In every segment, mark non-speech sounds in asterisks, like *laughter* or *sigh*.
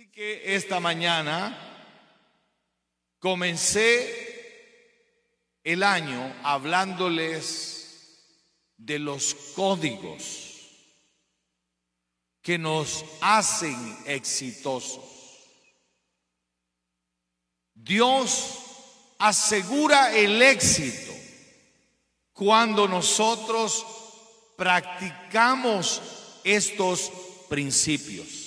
Así que esta mañana comencé el año hablándoles de los códigos que nos hacen exitosos. Dios asegura el éxito cuando nosotros practicamos estos principios.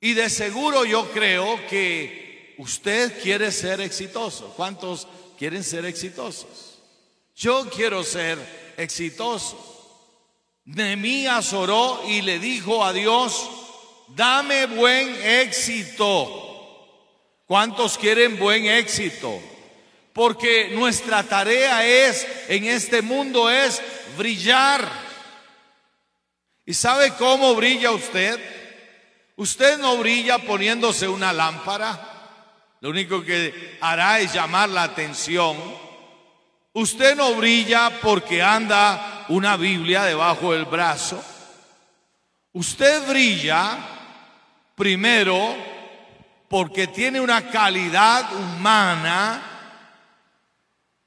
Y de seguro yo creo que usted quiere ser exitoso. ¿Cuántos quieren ser exitosos? Yo quiero ser exitoso. Nehemías oró y le dijo a Dios, dame buen éxito. ¿Cuántos quieren buen éxito? Porque nuestra tarea es, en este mundo, es brillar. ¿Y sabe cómo brilla usted? Usted no brilla poniéndose una lámpara. Lo único que hará es llamar la atención. Usted no brilla porque anda una Biblia debajo del brazo. Usted brilla primero porque tiene una calidad humana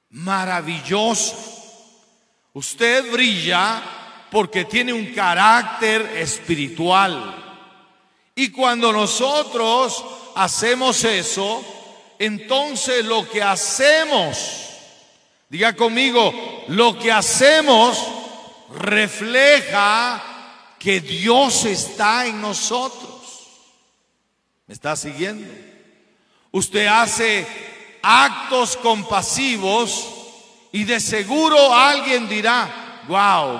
maravillosa. Usted brilla porque tiene un carácter espiritual. Y cuando nosotros hacemos eso, entonces lo que hacemos, diga conmigo, lo que hacemos refleja que Dios está en nosotros. ¿Me está siguiendo? Usted hace actos compasivos y de seguro alguien dirá, wow,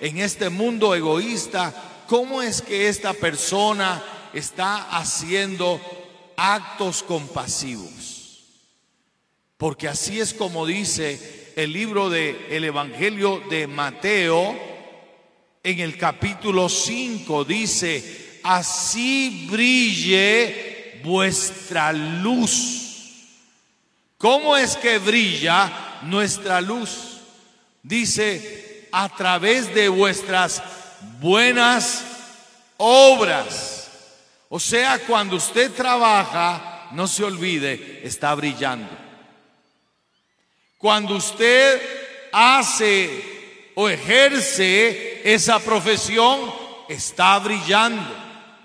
en este mundo egoísta ¿Cómo es que esta persona está haciendo actos compasivos? Porque así es como dice el libro del el Evangelio de Mateo en el capítulo 5 dice, así brille vuestra luz. ¿Cómo es que brilla nuestra luz? Dice, a través de vuestras buenas obras. O sea, cuando usted trabaja, no se olvide, está brillando. Cuando usted hace o ejerce esa profesión, está brillando.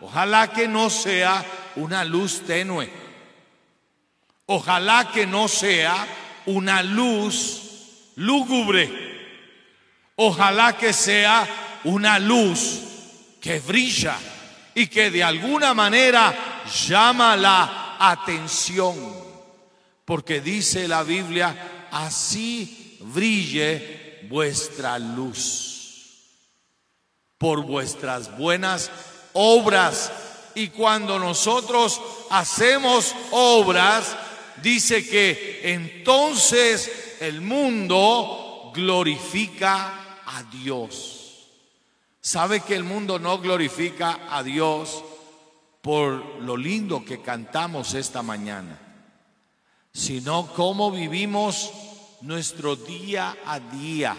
Ojalá que no sea una luz tenue. Ojalá que no sea una luz lúgubre. Ojalá que sea una luz que brilla y que de alguna manera llama la atención. Porque dice la Biblia, así brille vuestra luz por vuestras buenas obras. Y cuando nosotros hacemos obras, dice que entonces el mundo glorifica a Dios. ¿Sabe que el mundo no glorifica a Dios por lo lindo que cantamos esta mañana? Sino cómo vivimos nuestro día a día,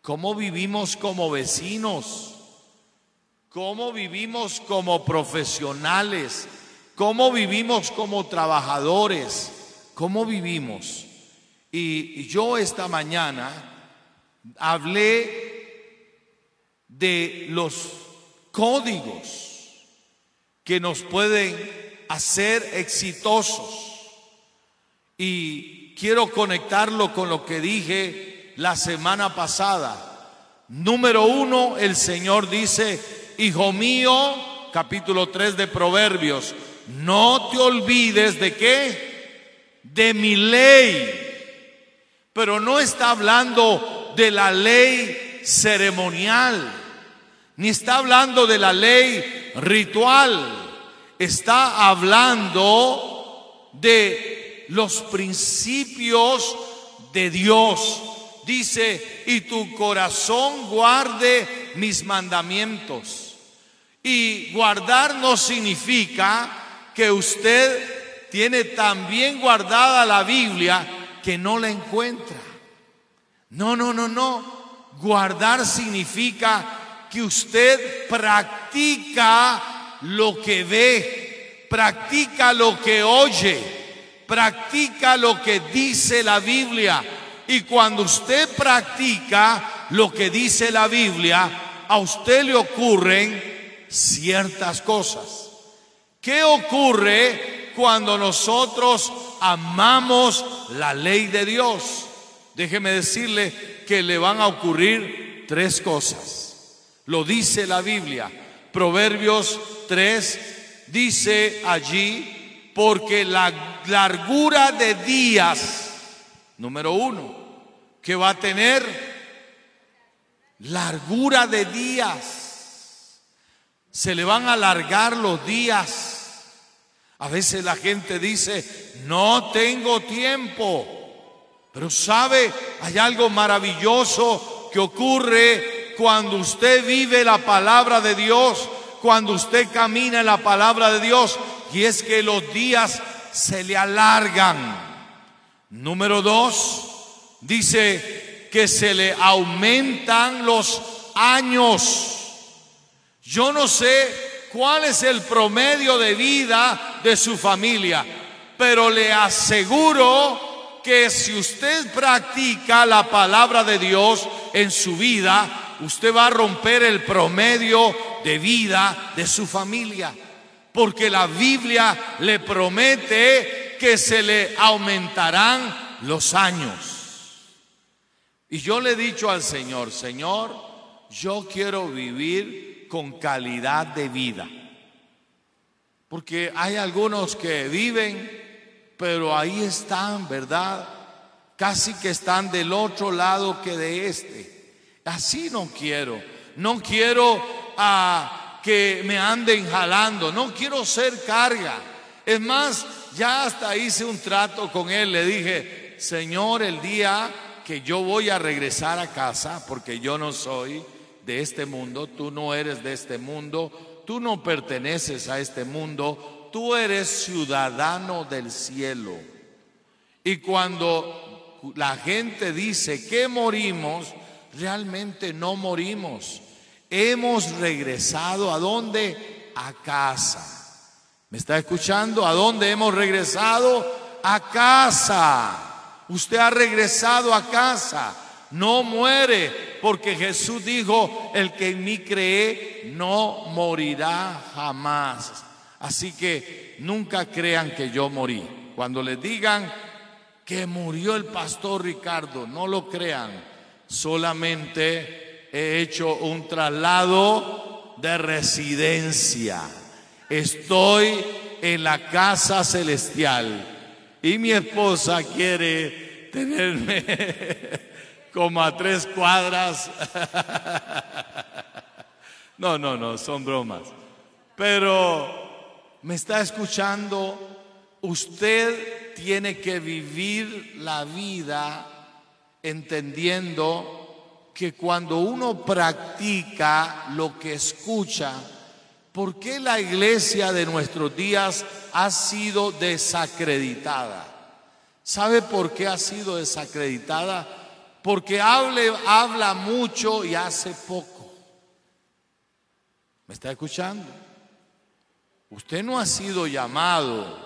cómo vivimos como vecinos, cómo vivimos como profesionales, cómo vivimos como trabajadores, cómo vivimos. Y yo esta mañana hablé de los códigos que nos pueden hacer exitosos. Y quiero conectarlo con lo que dije la semana pasada. Número uno, el Señor dice, Hijo mío, capítulo 3 de Proverbios, no te olvides de qué? De mi ley. Pero no está hablando de la ley ceremonial ni está hablando de la ley ritual, está hablando de los principios de Dios. Dice, y tu corazón guarde mis mandamientos. Y guardar no significa que usted tiene tan bien guardada la Biblia que no la encuentra. No, no, no, no. Guardar significa que usted practica lo que ve. practica lo que oye, practica lo que dice la Biblia. Y cuando usted practica lo que dice la Biblia, a usted le ocurren ciertas cosas. ¿Qué ocurre cuando nosotros amamos la ley de Dios? Déjeme decirle que le van a ocurrir tres cosas. Lo dice la Biblia. Proverbios 3 dice allí, porque la largura de días, número uno, que va a tener largura de días. Se le van a alargar los días. A veces la gente dice, no tengo tiempo. Pero sabe, hay algo maravilloso que ocurre cuando usted vive la palabra de Dios, cuando usted camina en la palabra de Dios, y es que los días se le alargan. Número dos, dice que se le aumentan los años. Yo no sé cuál es el promedio de vida de su familia, pero le aseguro que si usted practica la palabra de Dios en su vida, usted va a romper el promedio de vida de su familia. Porque la Biblia le promete que se le aumentarán los años. Y yo le he dicho al Señor, Señor, yo quiero vivir con calidad de vida. Porque hay algunos que viven pero ahí están, ¿verdad? Casi que están del otro lado que de este. Así no quiero. No quiero ah, que me anden jalando. No quiero ser carga. Es más, ya hasta hice un trato con él. Le dije, Señor, el día que yo voy a regresar a casa, porque yo no soy de este mundo, tú no eres de este mundo, tú no perteneces a este mundo, tú eres ciudadano del cielo. Y cuando la gente dice que morimos, realmente no morimos. Hemos regresado a dónde? A casa. ¿Me está escuchando? ¿A dónde hemos regresado? A casa. Usted ha regresado a casa. No muere, porque Jesús dijo, el que en mí cree no morirá jamás. Así que nunca crean que yo morí. Cuando les digan que murió el pastor Ricardo, no lo crean. Solamente he hecho un traslado de residencia. Estoy en la casa celestial y mi esposa quiere tenerme *laughs* como a tres cuadras. *laughs* No, no, no, son bromas. Pero me está escuchando, usted tiene que vivir la vida entendiendo que cuando uno practica lo que escucha, ¿por qué la iglesia de nuestros días ha sido desacreditada? ¿Sabe por qué ha sido desacreditada? Porque habla mucho y hace poco. ¿Me está escuchando? Usted no ha sido llamado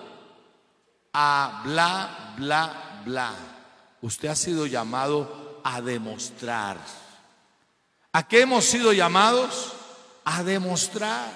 a bla, bla, bla. Usted ha sido llamado a demostrar. ¿A qué hemos sido llamados? A demostrar.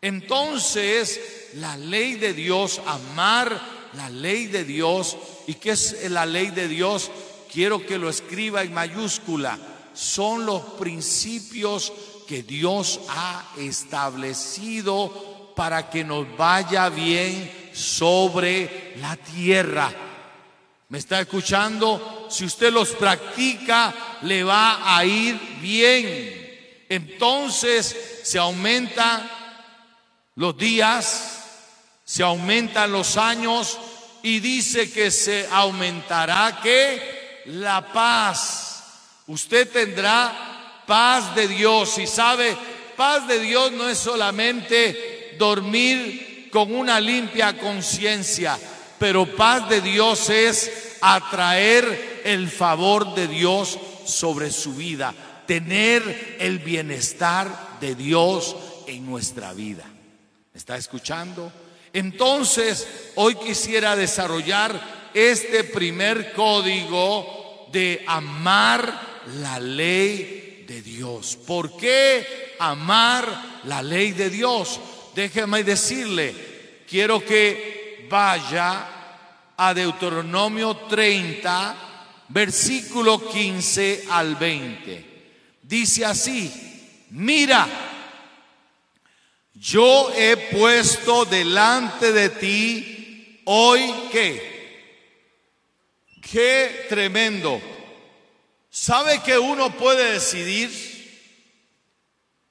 Entonces, la ley de Dios, amar la ley de Dios. ¿Y qué es la ley de Dios? Quiero que lo escriba en mayúscula. Son los principios que Dios ha establecido para que nos vaya bien sobre la tierra. ¿Me está escuchando? Si usted los practica, le va a ir bien. Entonces se aumentan los días, se aumentan los años y dice que se aumentará que la paz. Usted tendrá paz de Dios y sabe, paz de Dios no es solamente dormir con una limpia conciencia, pero paz de Dios es atraer el favor de Dios sobre su vida, tener el bienestar de Dios en nuestra vida. ¿Está escuchando? Entonces, hoy quisiera desarrollar este primer código de amar la ley de Dios. ¿Por qué amar la ley de Dios? Déjeme decirle, quiero que vaya a Deuteronomio 30, versículo 15 al 20. Dice así, mira, yo he puesto delante de ti hoy qué, qué tremendo. ¿Sabe que uno puede decidir?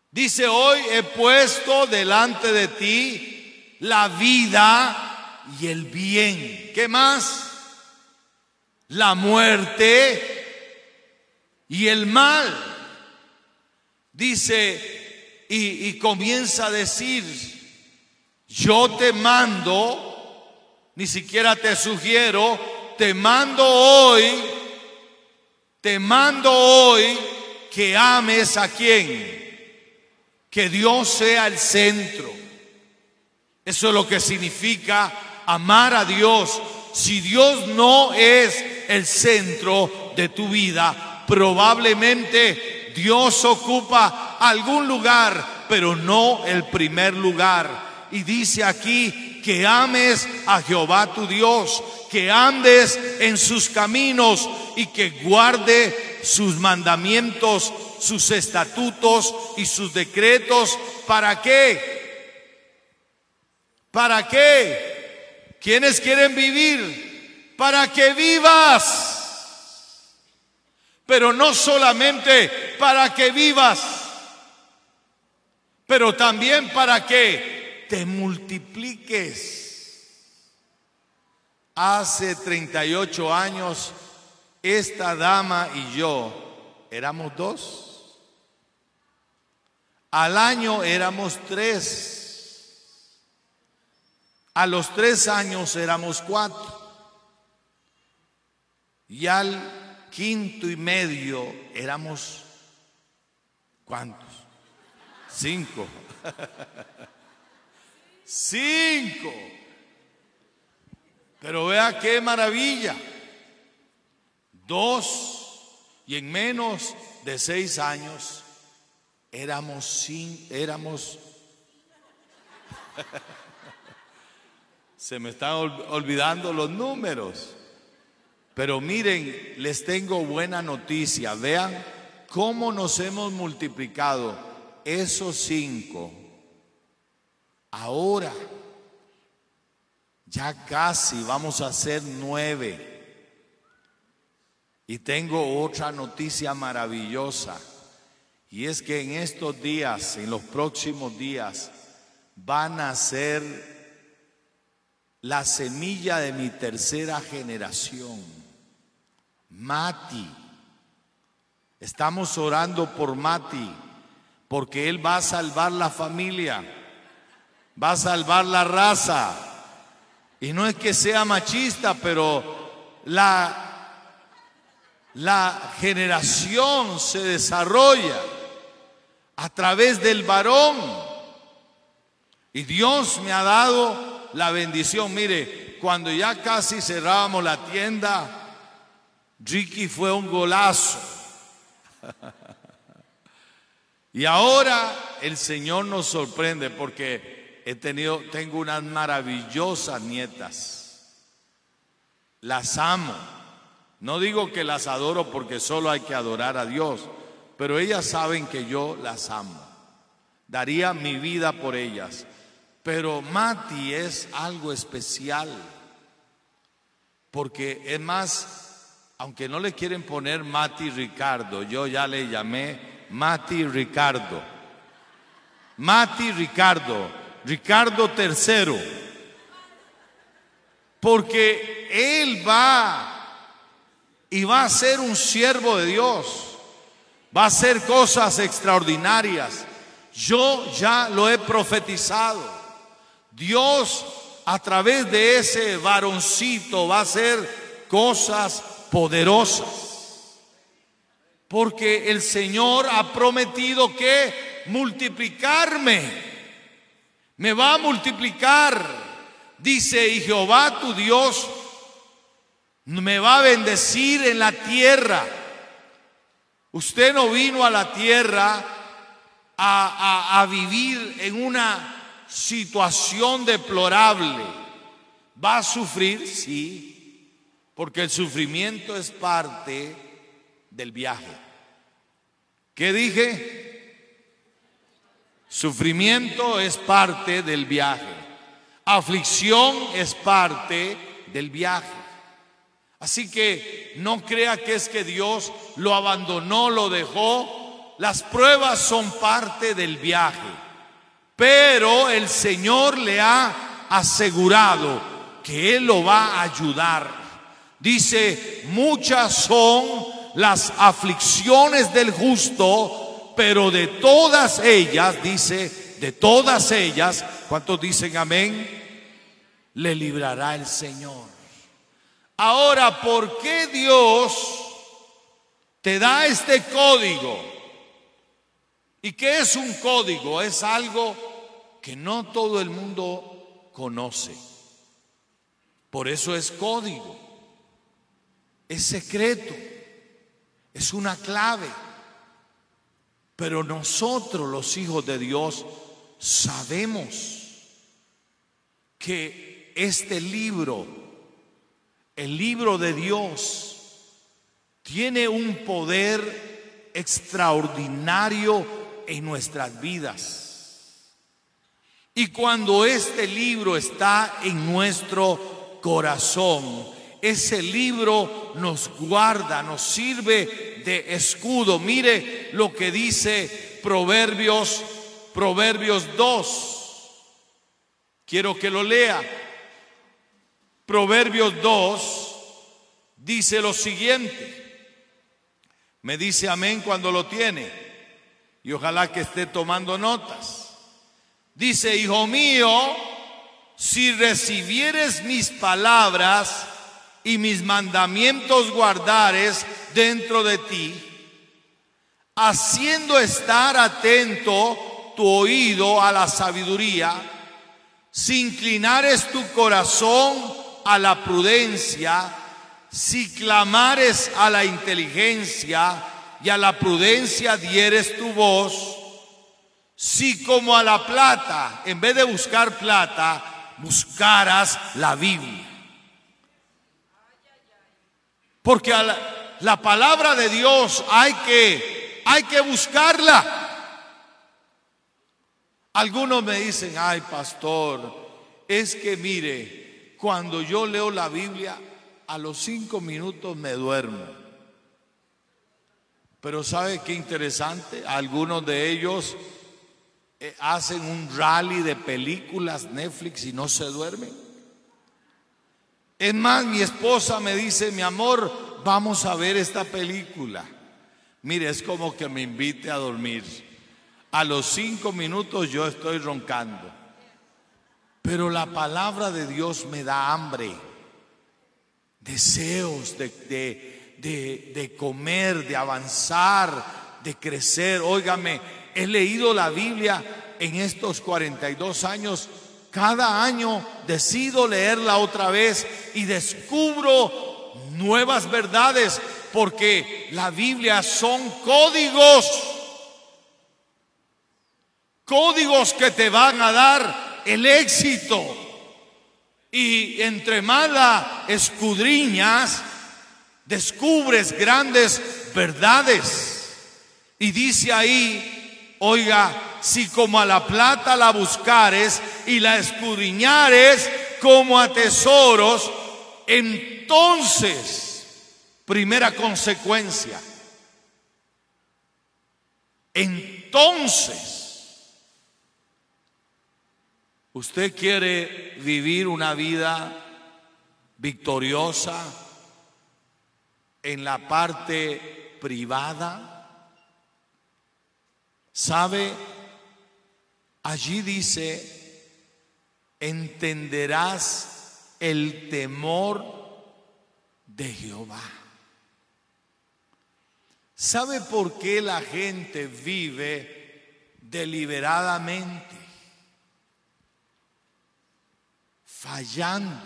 Dice, hoy he puesto delante de ti la vida y el bien. ¿Qué más? La muerte y el mal. Dice, y, comienza a decir, yo te mando, ni siquiera te sugiero, te mando hoy, te mando hoy que ames a quien, que Dios sea el centro. Eso es lo que significa amar a Dios. Si Dios no es el centro de tu vida, probablemente Dios ocupa algún lugar, pero no el primer lugar. Y dice aquí que ames a Jehová tu Dios, que andes en sus caminos y que guarde sus mandamientos, sus estatutos y sus decretos. ¿Para qué? ¿Para qué? ¿Quiénes quieren vivir? Para que vivas pero no solamente para que vivas, pero también para que te multipliques. Hace 38 años, esta dama y yo éramos dos. Al año éramos tres. A los tres años éramos cuatro. Y al quinto y medio éramos ¿cuántos? Cinco. *laughs* Cinco. Pero vea qué maravilla. Dos y en menos de seis años éramos sin, éramos se me están olvidando los números. Pero miren, les tengo buena noticia. Vean cómo nos hemos multiplicado esos cinco. Ahora ya casi vamos a ser nueve. Y tengo otra noticia maravillosa. Y es que en estos días, en los próximos días, van a ser la semilla de mi tercera generación. Mati. Estamos orando por Mati, porque Él va a salvar la familia, va a salvar la raza. Y no es que sea machista, pero la, la generación se desarrolla a través del varón. Y Dios me ha dado la bendición. Mire, cuando ya casi cerrábamos la tienda, Ricky fue un golazo. *laughs* y ahora el Señor nos sorprende porque he tenido, tengo unas maravillosas nietas. Las amo. No digo que las adoro porque solo hay que adorar a Dios, pero ellas saben que yo las amo. Daría mi vida por ellas. Pero Mati es algo especial, porque es más, aunque no le quieren poner Mati Ricardo, yo ya le llamé Mati Ricardo. Mati Ricardo, Ricardo III. Porque él va y va a ser un siervo de Dios. Va a hacer cosas extraordinarias. Yo ya lo he profetizado. Dios a través de ese varoncito va a hacer cosas poderosas. Porque el Señor ha prometido que multiplicarme. Me va a multiplicar. Dice, y Jehová tu Dios me va a bendecir en la tierra. Usted no vino a la tierra a, a vivir en una situación deplorable. ¿Va a sufrir? Sí, porque el sufrimiento es parte del viaje. ¿Qué dije? Sufrimiento es parte del viaje. Aflicción es parte del viaje. Así que no crea que es que Dios lo abandonó, lo dejó. Las pruebas son parte del viaje. Pero el Señor le ha asegurado que Él lo va a ayudar. Dice, muchas son las aflicciones del justo, pero de todas ellas, dice, de todas ellas, ¿cuántos dicen amén? Le librará el Señor. Ahora, ¿por qué Dios te da este código? ¿Y qué es un código? Es algo que no todo el mundo conoce. Por eso es código. Es secreto. Es una clave. Pero nosotros los hijos de Dios sabemos que este libro, el libro de Dios, tiene un poder extraordinario en nuestras vidas. Y cuando este libro está en nuestro corazón. Ese libro nos guarda, nos sirve de escudo. Mire lo que dice Proverbios, Proverbios 2. Quiero que lo lea. Proverbios 2 dice lo siguiente. Me dice amén cuando lo tiene. Y ojalá que esté tomando notas. Dice, hijo mío, si recibieres mis palabras y mis mandamientos guardares dentro de ti, haciendo estar atento tu oído a la sabiduría, si inclinares tu corazón a la prudencia, si clamares a la inteligencia y a la prudencia dieres tu voz, si como a la plata, en vez de buscar plata, buscaras la Biblia. Porque la, palabra de Dios hay que, hay que buscarla. Algunos me dicen, ay pastor, es que mire, cuando yo leo la Biblia, a los cinco minutos me duermo. Pero ¿sabe qué interesante? Algunos de ellos eh, hacen un rally de películas Netflix y no se duermen. Es más, mi esposa me dice, mi amor, vamos a ver esta película. Mire, es como que me invite a dormir. A los cinco minutos yo estoy roncando. Pero la palabra de Dios me da hambre, deseos de, de, de comer, de avanzar, de crecer. Óigame, he leído la Biblia en estos 42 años. Cada año decido leerla otra vez y descubro nuevas verdades porque la Biblia son códigos. Códigos que te van a dar el éxito. Y entre más escudriñas, descubres grandes verdades. Y dice ahí Oiga, si como a la plata la buscares y la escudriñares como a tesoros, entonces, primera consecuencia, entonces, usted quiere vivir una vida victoriosa en la parte privada, ¿Sabe? Allí dice, entenderás el temor de Jehová. ¿Sabe por qué la gente vive deliberadamente? fallando,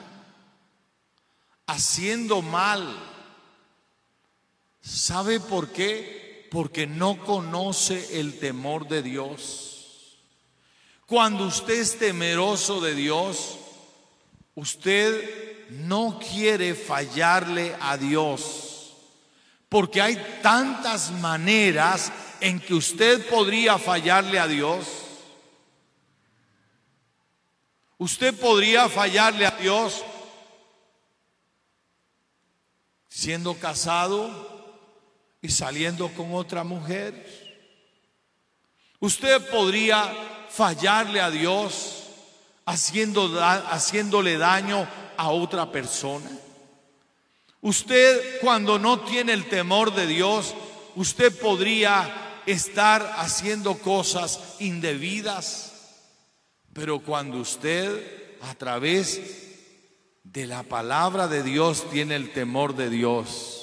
haciendo mal. ¿Sabe por qué? Porque no conoce el temor de Dios. Cuando usted es temeroso de Dios, usted no quiere fallarle a Dios. Porque hay tantas maneras en que usted podría fallarle a Dios. Usted podría fallarle a Dios siendo casado y saliendo con otra mujer. Usted podría fallarle a Dios haciendo, haciéndole daño a otra persona. Usted cuando no tiene el temor de Dios, usted podría estar haciendo cosas indebidas. Pero cuando usted a través de la palabra de Dios tiene el temor de Dios,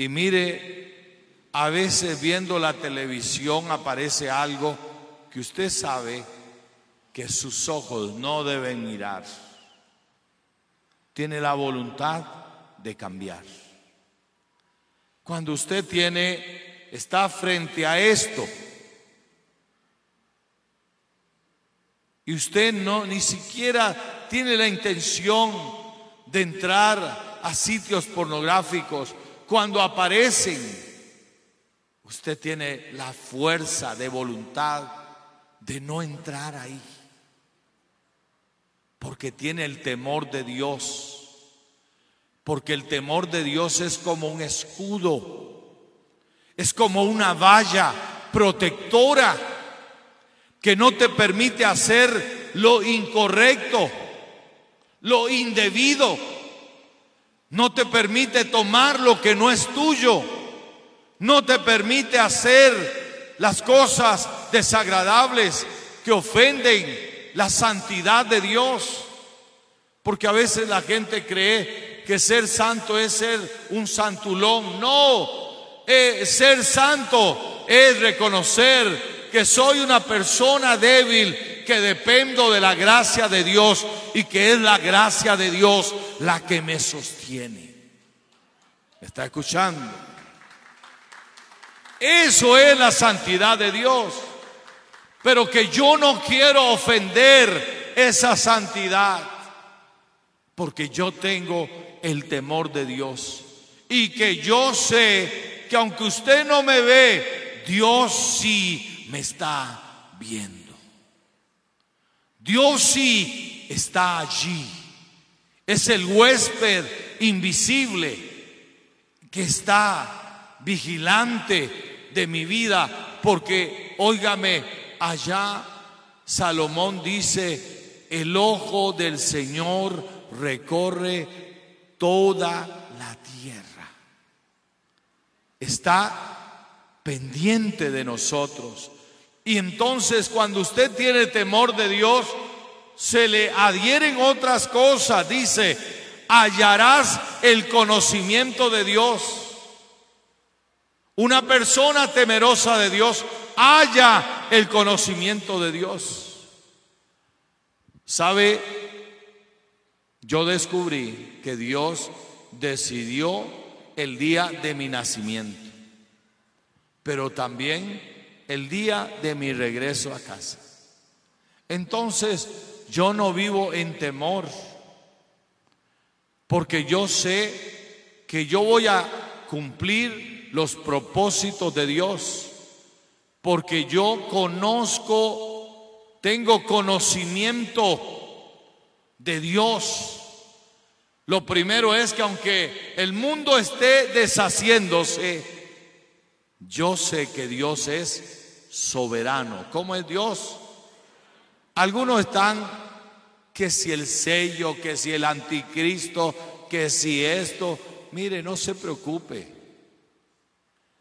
y mire, a veces viendo la televisión aparece algo que usted sabe que sus ojos no deben mirar. Tiene la voluntad de cambiar. Cuando usted tiene, está frente a esto, y usted no ni siquiera tiene la intención de entrar a sitios pornográficos, cuando aparecen, usted tiene la fuerza de voluntad de no entrar ahí, porque tiene el temor de Dios, porque el temor de Dios es como un escudo, es como una valla protectora que no te permite hacer lo incorrecto, lo indebido. No te permite tomar lo que no es tuyo. No te permite hacer las cosas desagradables que ofenden la santidad de Dios. Porque a veces la gente cree que ser santo es ser un santulón. No, eh, ser santo es reconocer que soy una persona débil, que dependo de la gracia de Dios y que es la gracia de Dios la que me sostiene. ¿Me está escuchando? Eso es la santidad de Dios. Pero que yo no quiero ofender esa santidad. Porque yo tengo el temor de Dios. Y que yo sé que aunque usted no me ve, Dios sí me está viendo. Dios sí está allí. Es el huésped invisible que está vigilante de mi vida. Porque, óigame, allá Salomón dice, el ojo del Señor recorre toda la tierra. Está pendiente de nosotros. Y entonces cuando usted tiene temor de Dios, se le adhieren otras cosas. Dice, hallarás el conocimiento de Dios. Una persona temerosa de Dios halla el conocimiento de Dios. ¿Sabe? Yo descubrí que Dios decidió el día de mi nacimiento, pero también el día de mi regreso a casa. Entonces yo no vivo en temor, porque yo sé que yo voy a cumplir los propósitos de Dios, porque yo conozco, tengo conocimiento de Dios. Lo primero es que aunque el mundo esté deshaciéndose, yo sé que Dios es soberano. ¿Cómo es Dios? Algunos están que si el sello, que si el anticristo, que si esto. Mire, no se preocupe.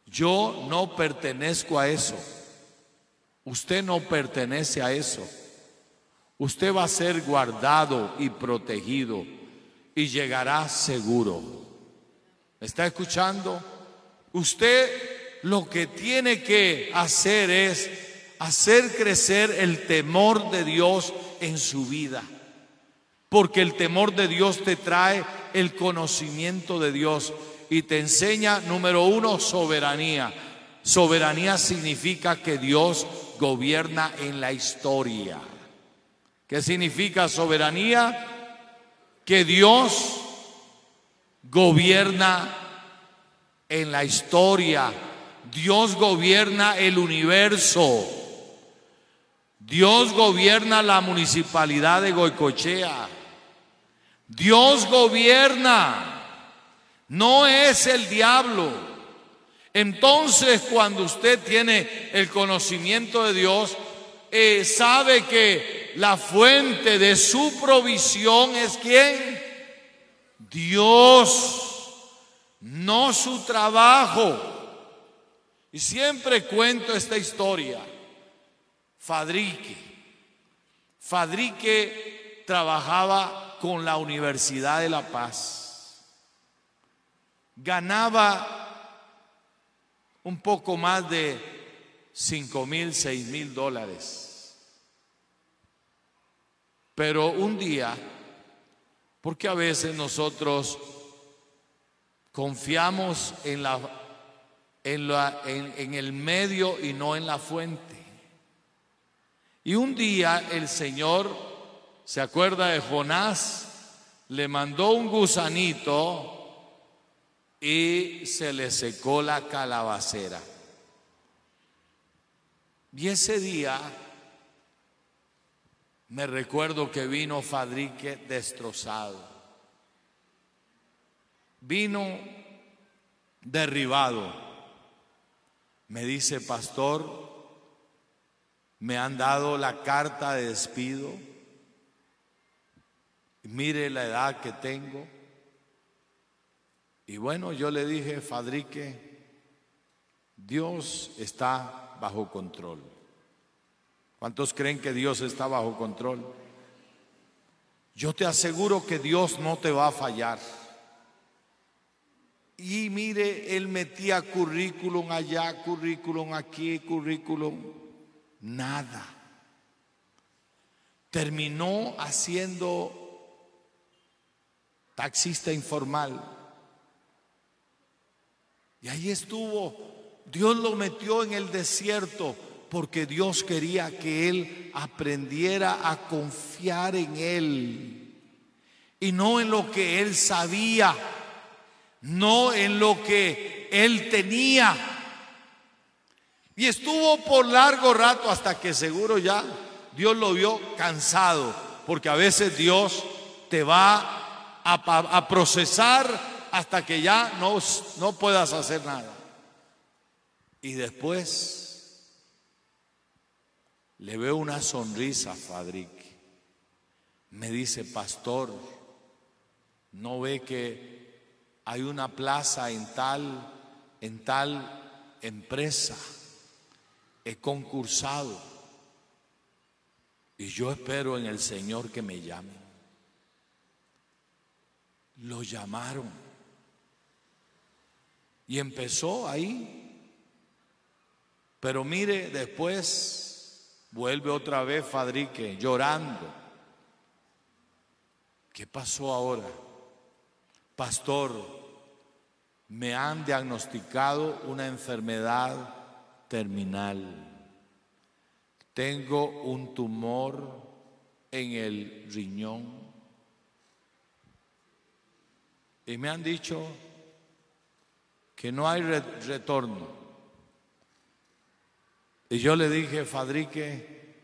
Yo no pertenezco a eso. Usted no pertenece a eso. Usted va a ser guardado y protegido y llegará seguro. ¿Me está escuchando? Usted lo que tiene que hacer es hacer crecer el temor de Dios en su vida. Porque el temor de Dios te trae el conocimiento de Dios y te enseña, número uno, soberanía. Soberanía significa que Dios gobierna en la historia. ¿Qué significa soberanía? Que Dios gobierna en la historia. Dios gobierna el universo. Dios gobierna la municipalidad de Goicochea. Dios gobierna. No es el diablo. Entonces cuando usted tiene el conocimiento de Dios, eh, sabe que la fuente de su provisión es quién? Dios, no su trabajo. Y siempre cuento esta historia. Fadrique. Fadrique trabajaba con la Universidad de La Paz. Ganaba un poco más de 5 mil, 6 mil dólares. Pero un día, porque a veces nosotros confiamos en, la, en, la, en el medio y no en la fuente. Y un día el Señor, ¿se acuerda de Jonás? Le mandó un gusanito y se le secó la calabacera. Y ese día me recuerdo que vino Fadrique destrozado. Vino derribado. Me dice, pastor, me han dado la carta de despido. Mire la edad que tengo. Y bueno, yo le dije, Fadrique, Dios está bajo control. ¿Cuántos creen que Dios está bajo control? Yo te aseguro que Dios no te va a fallar. Y mire, él metía currículum allá, currículum aquí, currículum nada. Terminó haciendo taxista informal. Y ahí estuvo. Dios lo metió en el desierto porque Dios quería que él aprendiera a confiar en él y no en lo que él sabía, no en lo que él tenía y estuvo por largo rato hasta que seguro ya Dios lo vio cansado, porque a veces Dios te va a, procesar hasta que ya no, no puedas hacer nada. Y después le veo una sonrisa a Fadric. Me dice, pastor, ¿no ve que hay una plaza en tal, en tal empresa? he concursado y yo espero en el Señor que me llame. Lo llamaron y empezó ahí. Pero mire, después vuelve otra vez Fadrique llorando. ¿Qué pasó ahora? Pastor, me han diagnosticado una enfermedad terminal. Tengo un tumor en el riñón. Y me han dicho que no hay retorno. Y yo le dije, Fadrique,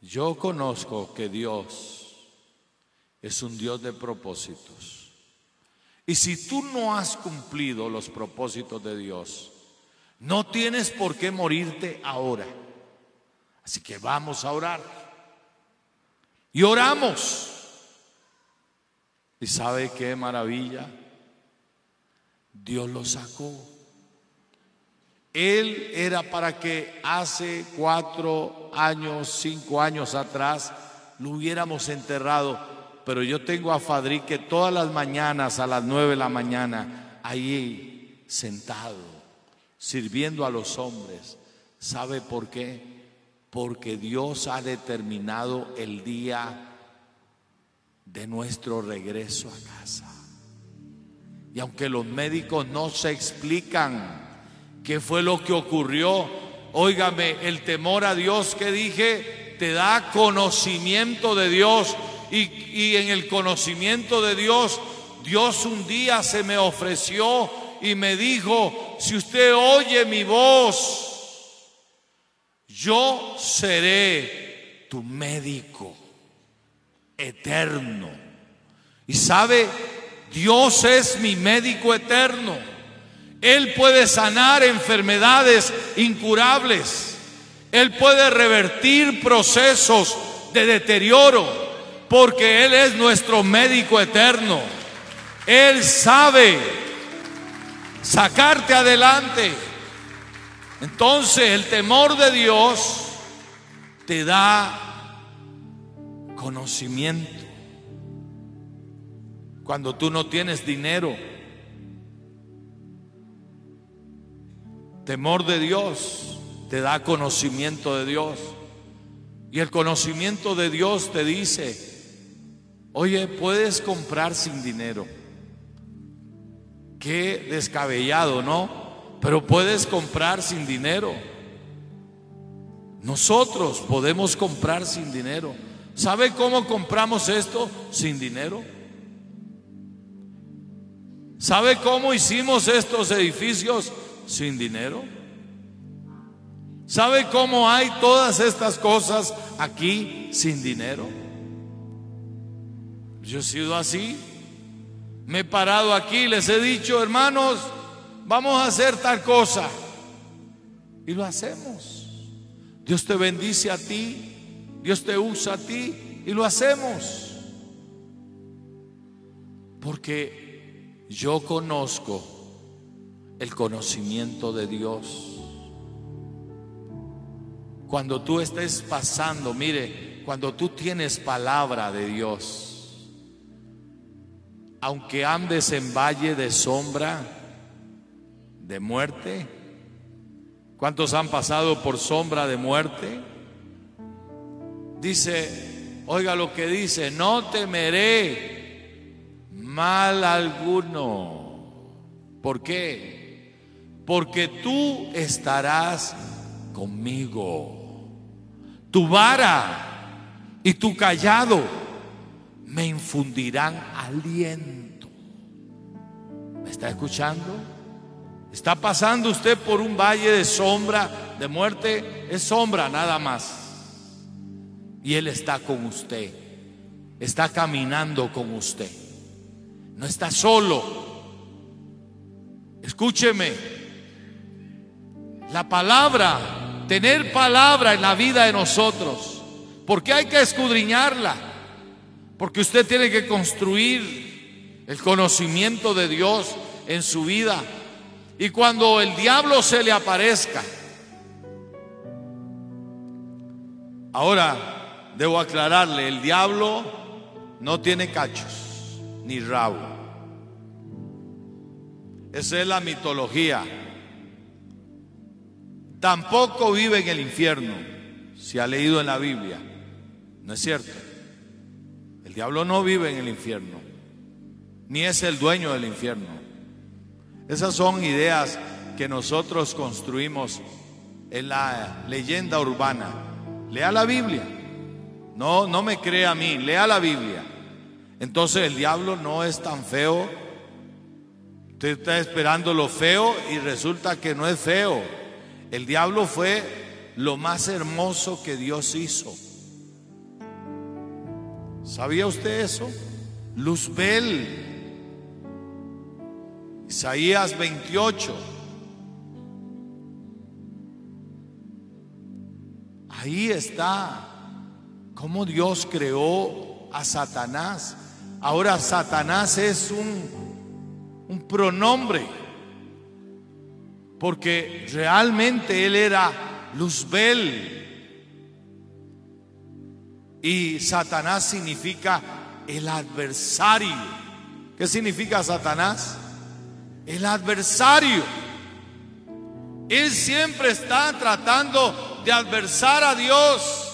yo conozco que Dios es un Dios de propósitos. Y si tú no has cumplido los propósitos de Dios, no tienes por qué morirte ahora. Así que vamos a orar. Y oramos. ¿Y sabe qué maravilla? Dios lo sacó. Él era para que hace cuatro años, cinco años atrás, lo hubiéramos enterrado. Pero yo tengo a Fadrique todas las mañanas a las nueve de la mañana, ahí sentado sirviendo a los hombres. ¿Sabe por qué? porque Dios ha determinado el día de nuestro regreso a casa. Y aunque los médicos no se explican qué fue lo que ocurrió, óigame, el temor a Dios que dije te da conocimiento de Dios y, en el conocimiento de Dios, Dios un día se me ofreció y me dijo, si usted oye mi voz, yo seré tu médico eterno. Y sabe, Dios es mi médico eterno. Él puede sanar enfermedades incurables. Él puede revertir procesos de deterioro porque Él es nuestro médico eterno. Él sabe sacarte adelante. Entonces el temor de Dios te da conocimiento. Cuando tú no tienes dinero, temor de Dios te da conocimiento de Dios. Y el conocimiento de Dios te dice, oye, puedes comprar sin dinero. Qué descabellado, ¿no? pero puedes comprar sin dinero. Nosotros podemos comprar sin dinero. ¿Sabe cómo compramos esto sin dinero? ¿Sabe cómo hicimos estos edificios sin dinero? ¿Sabe cómo hay todas estas cosas aquí sin dinero? Yo he sido así. Me he parado aquí, les he dicho, hermanos, vamos a hacer tal cosa. Y lo hacemos. Dios te bendice a ti, Dios te usa a ti y lo hacemos. Porque yo conozco el conocimiento de Dios. Cuando tú estés pasando, mire, cuando tú tienes palabra de Dios, aunque andes en valle de sombra, de muerte? ¿Cuántos han pasado por sombra de muerte? Dice, oiga lo que dice, no temeré mal alguno. ¿Por qué? Porque tú estarás conmigo. Tu vara y tu callado me infundirán aliento. ¿Me está escuchando? Está pasando usted por un valle de sombra, de muerte, es sombra nada más. Y Él está con usted, está caminando con usted. No está solo. Escúcheme, la palabra, tener palabra en la vida de nosotros, porque hay que escudriñarla, porque usted tiene que construir el conocimiento de Dios en su vida y cuando el diablo se le aparezca, ahora debo aclararle, el diablo no tiene cachos ni rabo. Esa es la mitología. Tampoco vive en el infierno, si ha leído en la Biblia. No es cierto. El diablo no vive en el infierno, ni es el dueño del infierno. Esas son ideas que nosotros construimos en la leyenda urbana. Lea la Biblia. No, no me crea a mí, lea la Biblia. Entonces el diablo no es tan feo. Usted está esperando lo feo y resulta que no es feo. El diablo fue lo más hermoso que Dios hizo. ¿Sabía usted eso? Luzbel Isaías 28. Ahí está cómo Dios creó a Satanás. Ahora Satanás es un, un pronombre, porque realmente él era Luzbel. Y Satanás significa el adversario. ¿Qué significa Satanás? el adversario. Él siempre está tratando de adversar a Dios.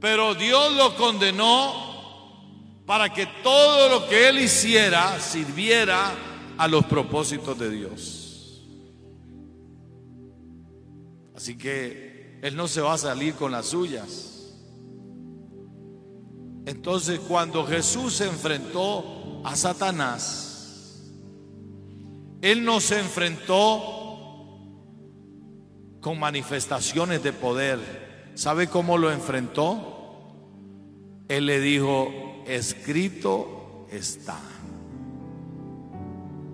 Pero Dios lo condenó para que todo lo que él hiciera sirviera a los propósitos de Dios. Así que él no se va a salir con las suyas. Entonces cuando Jesús se enfrentó a Satanás, él no se enfrentó con manifestaciones de poder. ¿Sabe cómo lo enfrentó? Él le dijo, escrito está.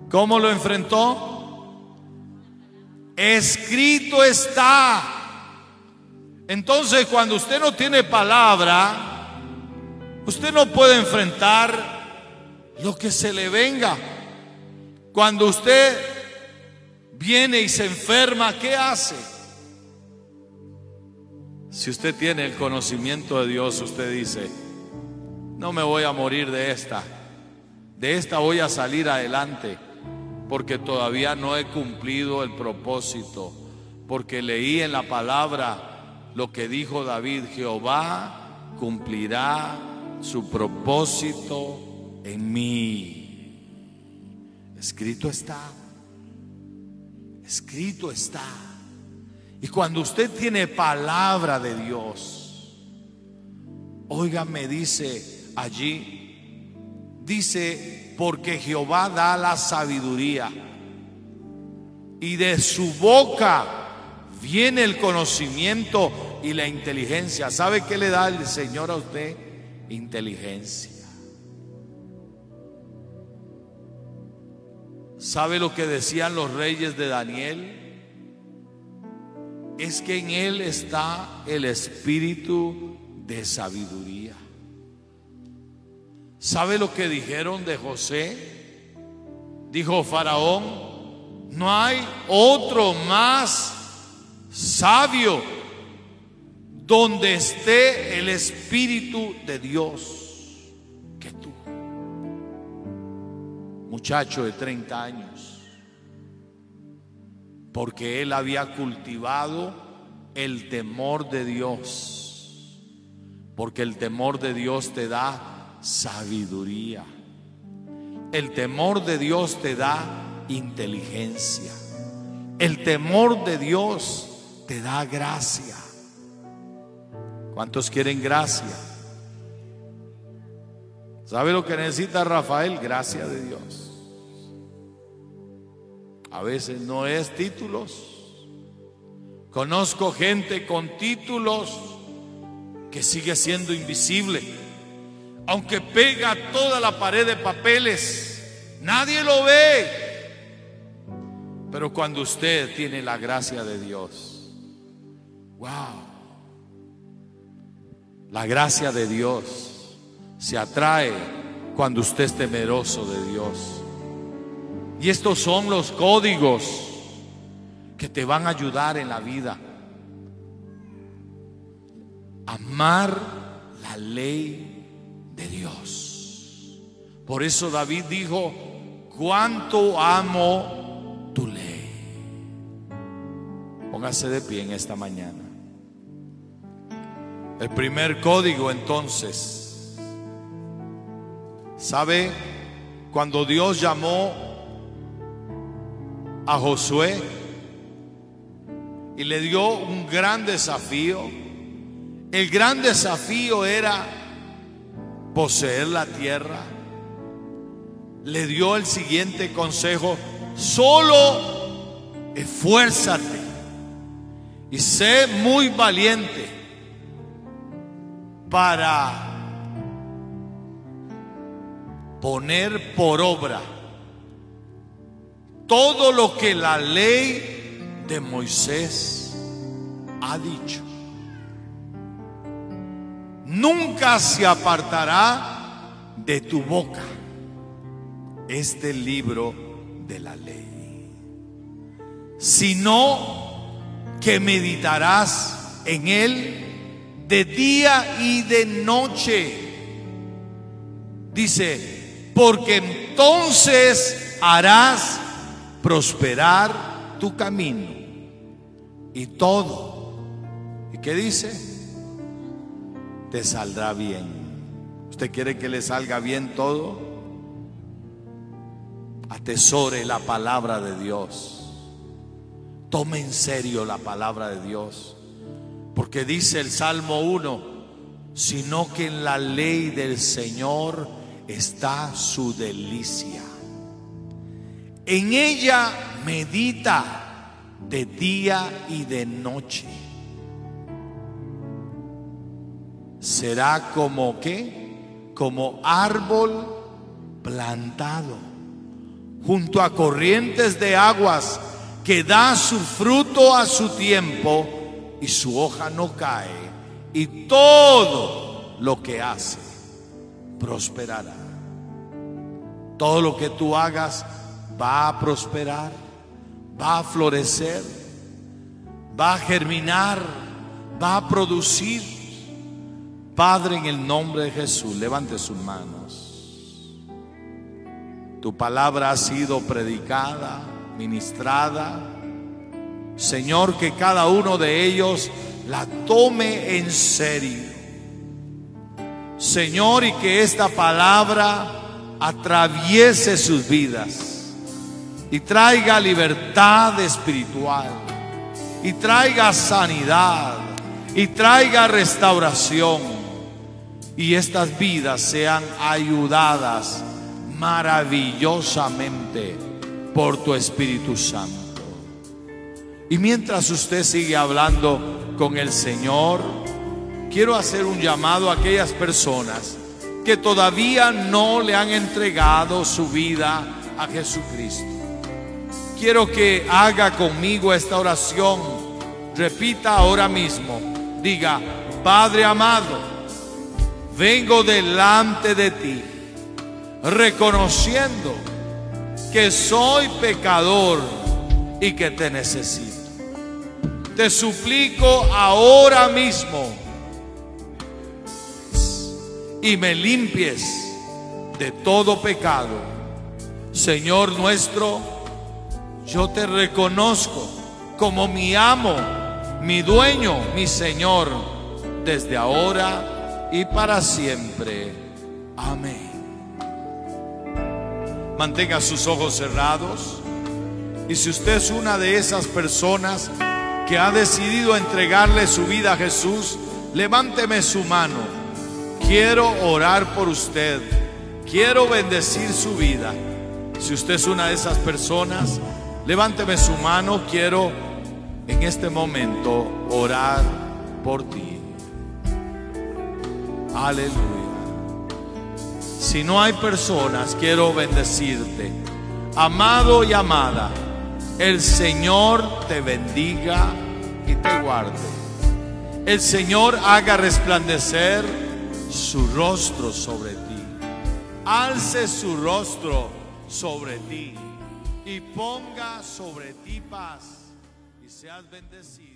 ¿Cómo lo enfrentó? Escrito está. Entonces cuando usted no tiene palabra, Usted no puede enfrentar lo que se le venga. Cuando usted viene y se enferma, ¿qué hace? Si usted tiene el conocimiento de Dios, usted dice, no me voy a morir de esta, de esta voy a salir adelante, porque todavía no he cumplido el propósito, porque leí en la palabra lo que dijo David, Jehová cumplirá su propósito en mí. Escrito está. Escrito está. Y cuando usted tiene palabra de Dios, oiga, me dice allí, dice, porque Jehová da la sabiduría y de su boca viene el conocimiento y la inteligencia. ¿Sabe qué le da el Señor a usted? Inteligencia. ¿Sabe lo que decían los reyes de Daniel? Es que en él está el espíritu de sabiduría. ¿Sabe lo que dijeron de José? Dijo Faraón, no hay otro más sabio donde esté el Espíritu de Dios que tú. Muchacho de 30 años, porque él había cultivado el temor de Dios, porque el temor de Dios te da sabiduría, el temor de Dios te da inteligencia, el temor de Dios te da gracia. ¿Cuántos quieren gracia? ¿Sabe lo que necesita Rafael? Gracia de Dios. A veces no es títulos. Conozco gente con títulos que sigue siendo invisible. Aunque pega toda la pared de papeles, nadie lo ve. Pero cuando usted tiene la gracia de Dios, wow. La gracia de Dios se atrae cuando usted es temeroso de Dios. Y estos son los códigos que te van a ayudar en la vida. Amar la ley de Dios. Por eso David dijo, cuánto amo tu ley. Póngase de pie en esta mañana. El primer código entonces, ¿sabe? Cuando Dios llamó a Josué y le dio un gran desafío, el gran desafío era poseer la tierra. Le dio el siguiente consejo, solo esfuérzate y sé muy valiente para poner por obra todo lo que la ley de Moisés ha dicho. Nunca se apartará de tu boca este libro de la ley, sino que meditarás en él de día y de noche. Dice, porque entonces harás prosperar tu camino y todo. ¿Y qué dice? Te saldrá bien. ¿Usted quiere que le salga bien todo? Atesore la palabra de Dios. Tome en serio la palabra de Dios. Porque dice el Salmo 1, sino que en la ley del Señor está su delicia. En ella medita de día y de noche. Será como que, como árbol plantado junto a corrientes de aguas que da su fruto a su tiempo y su hoja no cae y todo lo que hace prosperará. Todo lo que tú hagas va a prosperar, va a florecer, va a germinar, va a producir. Padre, en el nombre de Jesús, levante sus manos. Tu palabra ha sido predicada, ministrada. Señor, que cada uno de ellos la tome en serio. Señor, y que esta palabra atraviese sus vidas y traiga libertad espiritual y traiga sanidad y traiga restauración y estas vidas sean ayudadas maravillosamente por tu Espíritu Santo. Y mientras usted sigue hablando con el Señor, quiero hacer un llamado a aquellas personas que todavía no le han entregado su vida a Jesucristo. Quiero que haga conmigo esta oración. Repita ahora mismo. Diga, Padre amado, vengo delante de ti, reconociendo que soy pecador y que te necesito te suplico ahora mismo y me limpies de todo pecado. Señor nuestro, yo te reconozco como mi amo, mi dueño, mi Señor, desde ahora y para siempre. Amén. Mantenga sus ojos cerrados. Y si usted es una de esas personas que ha decidido entregarle su vida a Jesús, levánteme su mano. Quiero orar por usted. Quiero bendecir su vida. Si usted es una de esas personas, levánteme su mano. Quiero en este momento orar por ti. Aleluya. Si no hay personas, quiero bendecirte. Amado y amada, el Señor te bendiga y te guarde. El Señor haga resplandecer su rostro sobre ti. Alce su rostro sobre ti y ponga sobre ti paz y seas bendecido.